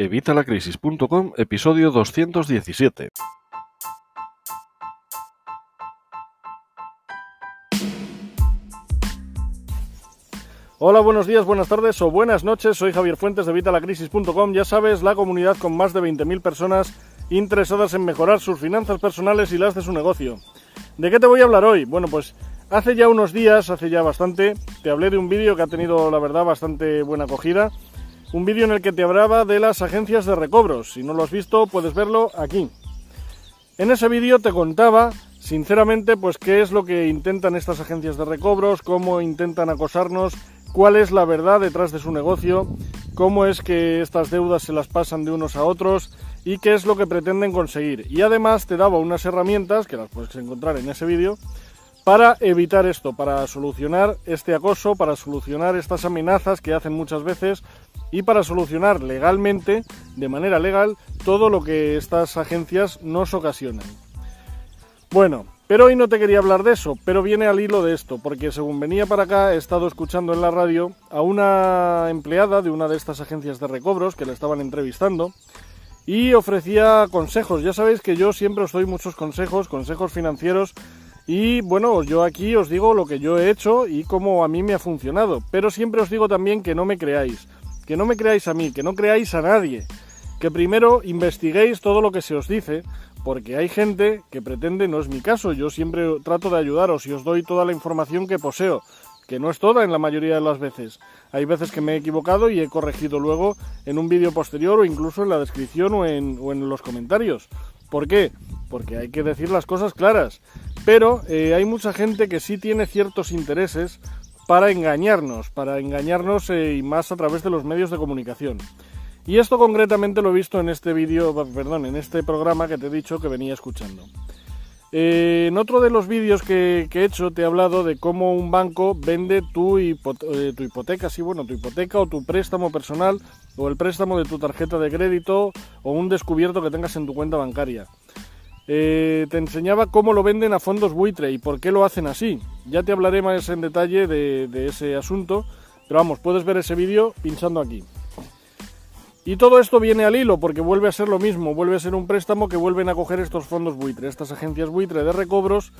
Evitalacrisis.com, episodio 217. Hola, buenos días, buenas tardes o buenas noches. Soy Javier Fuentes de Evitalacrisis.com. Ya sabes, la comunidad con más de 20.000 personas interesadas en mejorar sus finanzas personales y las de su negocio. ¿De qué te voy a hablar hoy? Bueno, pues hace ya unos días, hace ya bastante, te hablé de un vídeo que ha tenido, la verdad, bastante buena acogida un vídeo en el que te hablaba de las agencias de recobros. Si no lo has visto, puedes verlo aquí. En ese vídeo te contaba, sinceramente, pues qué es lo que intentan estas agencias de recobros, cómo intentan acosarnos, cuál es la verdad detrás de su negocio, cómo es que estas deudas se las pasan de unos a otros y qué es lo que pretenden conseguir. Y además te daba unas herramientas, que las puedes encontrar en ese vídeo, para evitar esto, para solucionar este acoso, para solucionar estas amenazas que hacen muchas veces y para solucionar legalmente, de manera legal, todo lo que estas agencias nos ocasionan. Bueno, pero hoy no te quería hablar de eso, pero viene al hilo de esto, porque según venía para acá he estado escuchando en la radio a una empleada de una de estas agencias de recobros que le estaban entrevistando y ofrecía consejos. Ya sabéis que yo siempre os doy muchos consejos, consejos financieros y bueno, yo aquí os digo lo que yo he hecho y cómo a mí me ha funcionado, pero siempre os digo también que no me creáis que no me creáis a mí, que no creáis a nadie, que primero investiguéis todo lo que se os dice, porque hay gente que pretende, no es mi caso, yo siempre trato de ayudaros y os doy toda la información que poseo, que no es toda en la mayoría de las veces. Hay veces que me he equivocado y he corregido luego en un vídeo posterior o incluso en la descripción o en, o en los comentarios. ¿Por qué? Porque hay que decir las cosas claras. Pero eh, hay mucha gente que sí tiene ciertos intereses para engañarnos, para engañarnos eh, y más a través de los medios de comunicación. Y esto concretamente lo he visto en este vídeo, perdón, en este programa que te he dicho que venía escuchando. Eh, en otro de los vídeos que, he hecho te he hablado de cómo un banco vende tu, eh, tu hipoteca, sí, bueno, tu hipoteca o tu préstamo personal o el préstamo de tu tarjeta de crédito o un descubierto que tengas en tu cuenta bancaria. Eh, te enseñaba cómo lo venden a fondos buitre y por qué lo hacen así. Ya te hablaré más en detalle de, ese asunto, pero vamos, puedes ver ese vídeo pinchando aquí. Y todo esto viene al hilo porque vuelve a ser lo mismo, vuelve a ser un préstamo que vuelven a coger estos fondos buitre, estas agencias buitre de recobros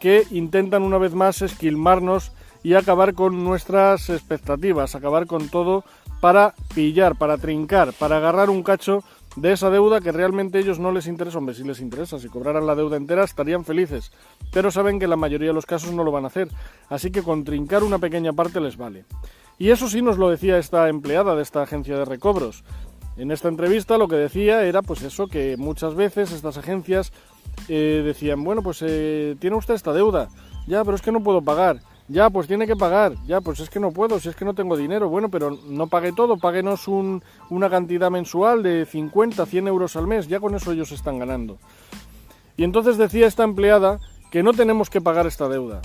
que intentan una vez más esquilmarnos y acabar con nuestras expectativas, acabar con todo para pillar, para trincar, para agarrar un cacho de esa deuda que realmente ellos no les interesa. Hombre, si les interesa, si cobraran la deuda entera estarían felices, pero saben que la mayoría de los casos no lo van a hacer, así que con trincar una pequeña parte les vale. Y eso sí nos lo decía esta empleada de esta agencia de recobros. En esta entrevista lo que decía era pues eso, que muchas veces estas agencias eh, decían, bueno, pues eh, tiene usted esta deuda, ya, pero es que no puedo pagar. Ya, pues tiene que pagar. Ya, pues es que no puedo, si es que no tengo dinero. Bueno, pero no pague todo, páguenos un, una cantidad mensual de 50, 100 euros al mes. Ya con eso ellos están ganando. Y entonces decía esta empleada que no tenemos que pagar esta deuda.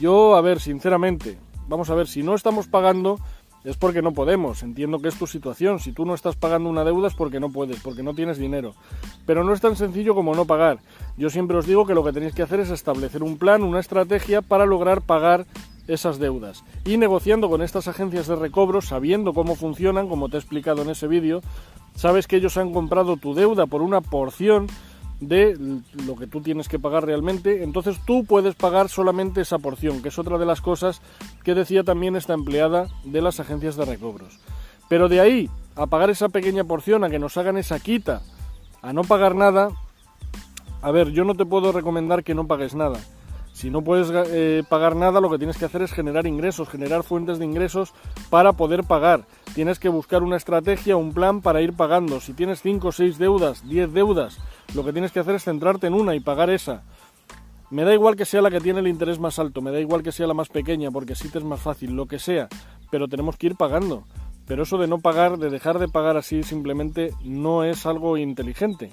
Yo, a ver, sinceramente, vamos a ver, si no estamos pagando, es porque no podemos. Entiendo que es tu situación. Si tú no estás pagando una deuda es porque no puedes, porque no tienes dinero. Pero no es tan sencillo como no pagar. Yo siempre os digo que lo que tenéis que hacer es establecer un plan, una estrategia para lograr pagar esas deudas. Y negociando con estas agencias de recobro, sabiendo cómo funcionan, como te he explicado en ese vídeo, sabes que ellos han comprado tu deuda por una porción de lo que tú tienes que pagar realmente, entonces tú puedes pagar solamente esa porción, que es otra de las cosas que decía también esta empleada de las agencias de recobros. Pero de ahí a pagar esa pequeña porción, a que nos hagan esa quita, a no pagar nada, a ver, yo no te puedo recomendar que no pagues nada. Si no puedes eh, pagar nada, lo que tienes que hacer es generar ingresos, generar fuentes de ingresos para poder pagar. Tienes que buscar una estrategia, un plan para ir pagando. Si tienes 5 o 6 deudas, 10 deudas, lo que tienes que hacer es centrarte en una y pagar esa. Me da igual que sea la que tiene el interés más alto, me da igual que sea la más pequeña, porque así te es más fácil, lo que sea, pero tenemos que ir pagando. Pero eso de no pagar, de dejar de pagar así, simplemente no es algo inteligente.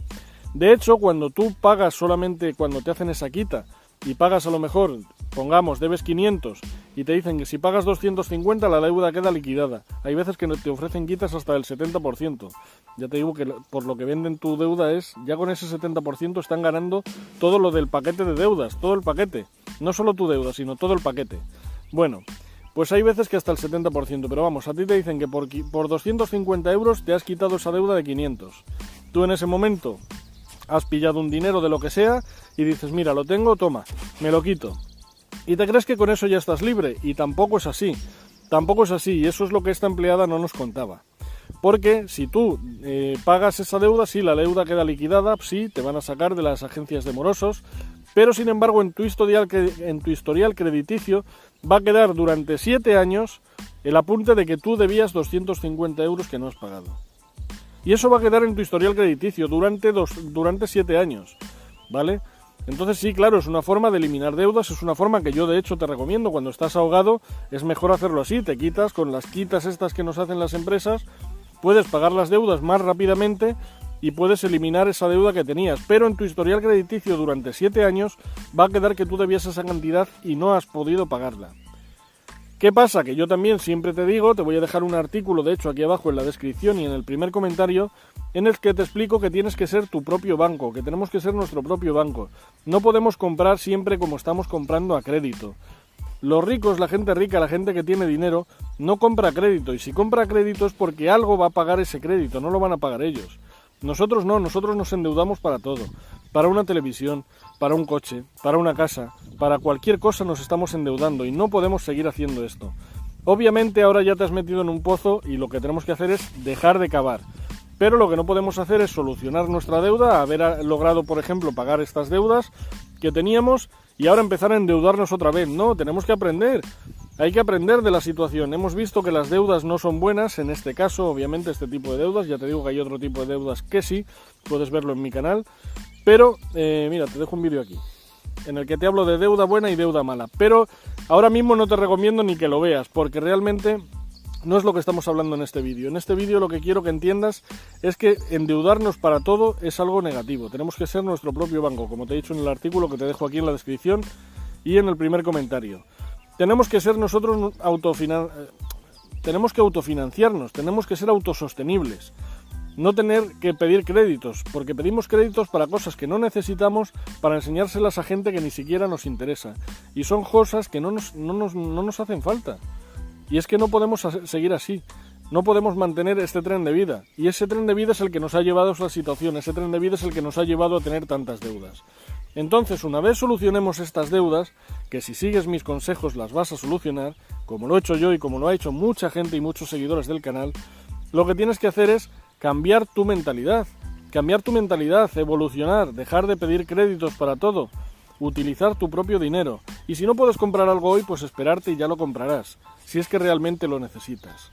De hecho, cuando tú pagas solamente cuando te hacen esa quita, y pagas a lo mejor, pongamos, debes 500 y te dicen que si pagas 250 la deuda queda liquidada. Hay veces que te ofrecen quitas hasta el 70%. Ya te digo que por lo que venden tu deuda es, ya con ese 70% están ganando todo lo del paquete de deudas, todo el paquete. No solo tu deuda, sino todo el paquete. Bueno, pues hay veces que hasta el 70%, pero vamos, a ti te dicen que por, por 250 euros te has quitado esa deuda de 500. Tú en ese momento has pillado un dinero de lo que sea y dices, mira, lo tengo, toma, me lo quito. Y te crees que con eso ya estás libre, y tampoco es así. Tampoco es así, y eso es lo que esta empleada no nos contaba. Porque si tú eh, pagas esa deuda, sí, la deuda queda liquidada, sí, te van a sacar de las agencias de morosos, pero sin embargo en tu historial, en tu historial crediticio va a quedar durante 7 años el apunte de que tú debías 250 euros que no has pagado. Y eso va a quedar en tu historial crediticio durante, dos, durante 7 años, ¿vale? Entonces sí, claro, es una forma de eliminar deudas, es una forma que yo de hecho te recomiendo cuando estás ahogado, es mejor hacerlo así, te quitas con las quitas estas que nos hacen las empresas, puedes pagar las deudas más rápidamente y puedes eliminar esa deuda que tenías, pero en tu historial crediticio durante 7 años va a quedar que tú debías esa cantidad y no has podido pagarla. ¿Qué pasa? Que yo también siempre te digo, te voy a dejar un artículo, de hecho aquí abajo en la descripción y en el primer comentario, en el que te explico que tienes que ser tu propio banco, que tenemos que ser nuestro propio banco. No podemos comprar siempre como estamos comprando a crédito. Los ricos, la gente rica, la gente que tiene dinero, no compra crédito y si compra crédito es porque algo va a pagar ese crédito, no lo van a pagar ellos. Nosotros no, nosotros nos endeudamos para todo, para una televisión, para un coche, para una casa, para cualquier cosa nos estamos endeudando y no podemos seguir haciendo esto. Obviamente ahora ya te has metido en un pozo y lo que tenemos que hacer es dejar de cavar. Pero lo que no podemos hacer es solucionar nuestra deuda, haber ah, logrado, por ejemplo, pagar estas deudas que teníamos y ahora empezar a endeudarnos otra vez. No, tenemos que aprender. Hay que aprender de la situación. Hemos visto que las deudas no son buenas, en este caso, obviamente, este tipo de deudas. Ya te digo que hay otro tipo de deudas que sí, puedes verlo en mi canal. Pero, eh, mira, te dejo un vídeo aquí, en el que te hablo de deuda buena y deuda mala. Pero ahora mismo no te recomiendo ni que lo veas, porque realmente no es lo que estamos hablando en este vídeo. En este vídeo lo que quiero que entiendas es que endeudarnos para todo es algo negativo. Tenemos que ser nuestro propio banco, como te he dicho en el artículo que te dejo aquí en la descripción y en el primer comentario. Tenemos que ser nosotros autofinan... eh, tenemos que autofinanciarnos, tenemos que ser autosostenibles. No tener que pedir créditos, porque pedimos créditos para cosas que no necesitamos para enseñárselas a gente que ni siquiera nos interesa. Y son cosas que no nos, no nos, no nos hacen falta. Y es que no podemos seguir así. No podemos mantener este tren de vida. Y ese tren de vida es el que nos ha llevado a esta situación. Ese tren de vida es el que nos ha llevado a tener tantas deudas. Entonces, una vez solucionemos estas deudas, que si sigues mis consejos las vas a solucionar, como lo he hecho yo y como lo ha hecho mucha gente y muchos seguidores del canal, lo que tienes que hacer es cambiar tu mentalidad. Cambiar tu mentalidad, evolucionar, dejar de pedir créditos para todo, utilizar tu propio dinero. Y si no puedes comprar algo hoy, pues esperarte y ya lo comprarás, si es que realmente lo necesitas.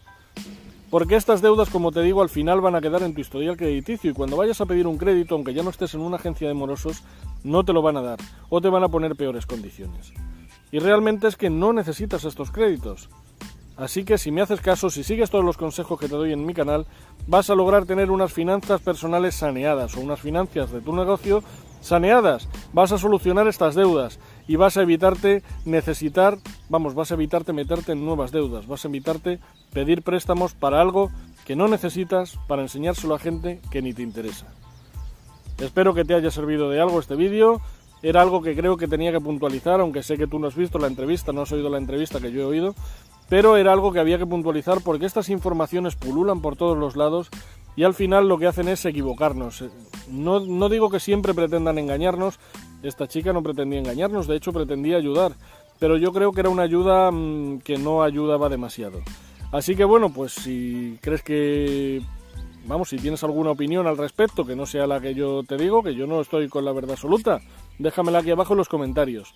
Porque estas deudas, como te digo, al final van a quedar en tu historial crediticio y cuando vayas a pedir un crédito, aunque ya no estés en una agencia de morosos, no te lo van a dar o te van a poner peores condiciones. Y realmente es que no necesitas estos créditos. Así que si me haces caso, si sigues todos los consejos que te doy en mi canal, vas a lograr tener unas finanzas personales saneadas o unas finanzas de tu negocio saneadas. Vas a solucionar estas deudas y vas a evitarte necesitar, vamos, vas a evitarte meterte en nuevas deudas, vas a evitarte pedir préstamos para algo que no necesitas para enseñárselo a gente que ni te interesa. Espero que te haya servido de algo este vídeo. Era algo que creo que tenía que puntualizar, aunque sé que tú no has visto la entrevista, no has oído la entrevista que yo he oído, pero era algo que había que puntualizar porque estas informaciones pululan por todos los lados y al final lo que hacen es equivocarnos. Eh, No, no digo que siempre pretendan engañarnos, esta chica no pretendía engañarnos, de hecho pretendía ayudar, pero yo creo que era una ayuda mm, que no ayudaba demasiado. Así que bueno, pues si crees que vamos, si tienes alguna opinión al respecto, que no sea la que yo te digo, que yo no estoy con la verdad absoluta, déjamela aquí abajo en los comentarios.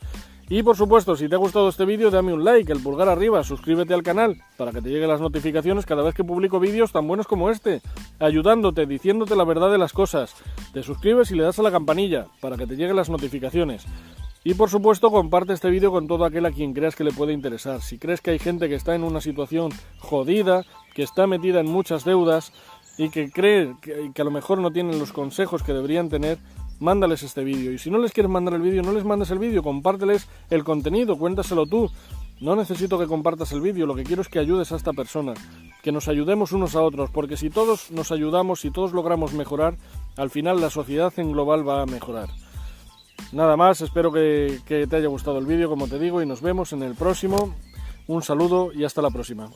Y por supuesto, si te ha gustado este vídeo, dame un like, el pulgar arriba, suscríbete al canal para que te lleguen las notificaciones cada vez que publico vídeos tan buenos como este, ayudándote, diciéndote la verdad de las cosas. Te suscribes y le das a la campanilla para que te lleguen las notificaciones. Y por supuesto, comparte este vídeo con todo aquel a quien creas que le puede interesar. Si crees que hay gente que está en una situación jodida, que está metida en muchas deudas y que cree que, que a lo mejor no tienen los consejos que deberían tener, mándales este vídeo. Y si no les quieres mandar el vídeo, no les mandes el vídeo, compárteles el contenido, cuéntaselo tú. No necesito que compartas el vídeo, lo que quiero es que ayudes a esta persona, que nos ayudemos unos a otros, porque si todos nos ayudamos, si todos logramos mejorar, al final la sociedad en global va a mejorar. Nada más, espero que, que te haya gustado el vídeo, como te digo, y nos vemos en el próximo. Un saludo y hasta la próxima.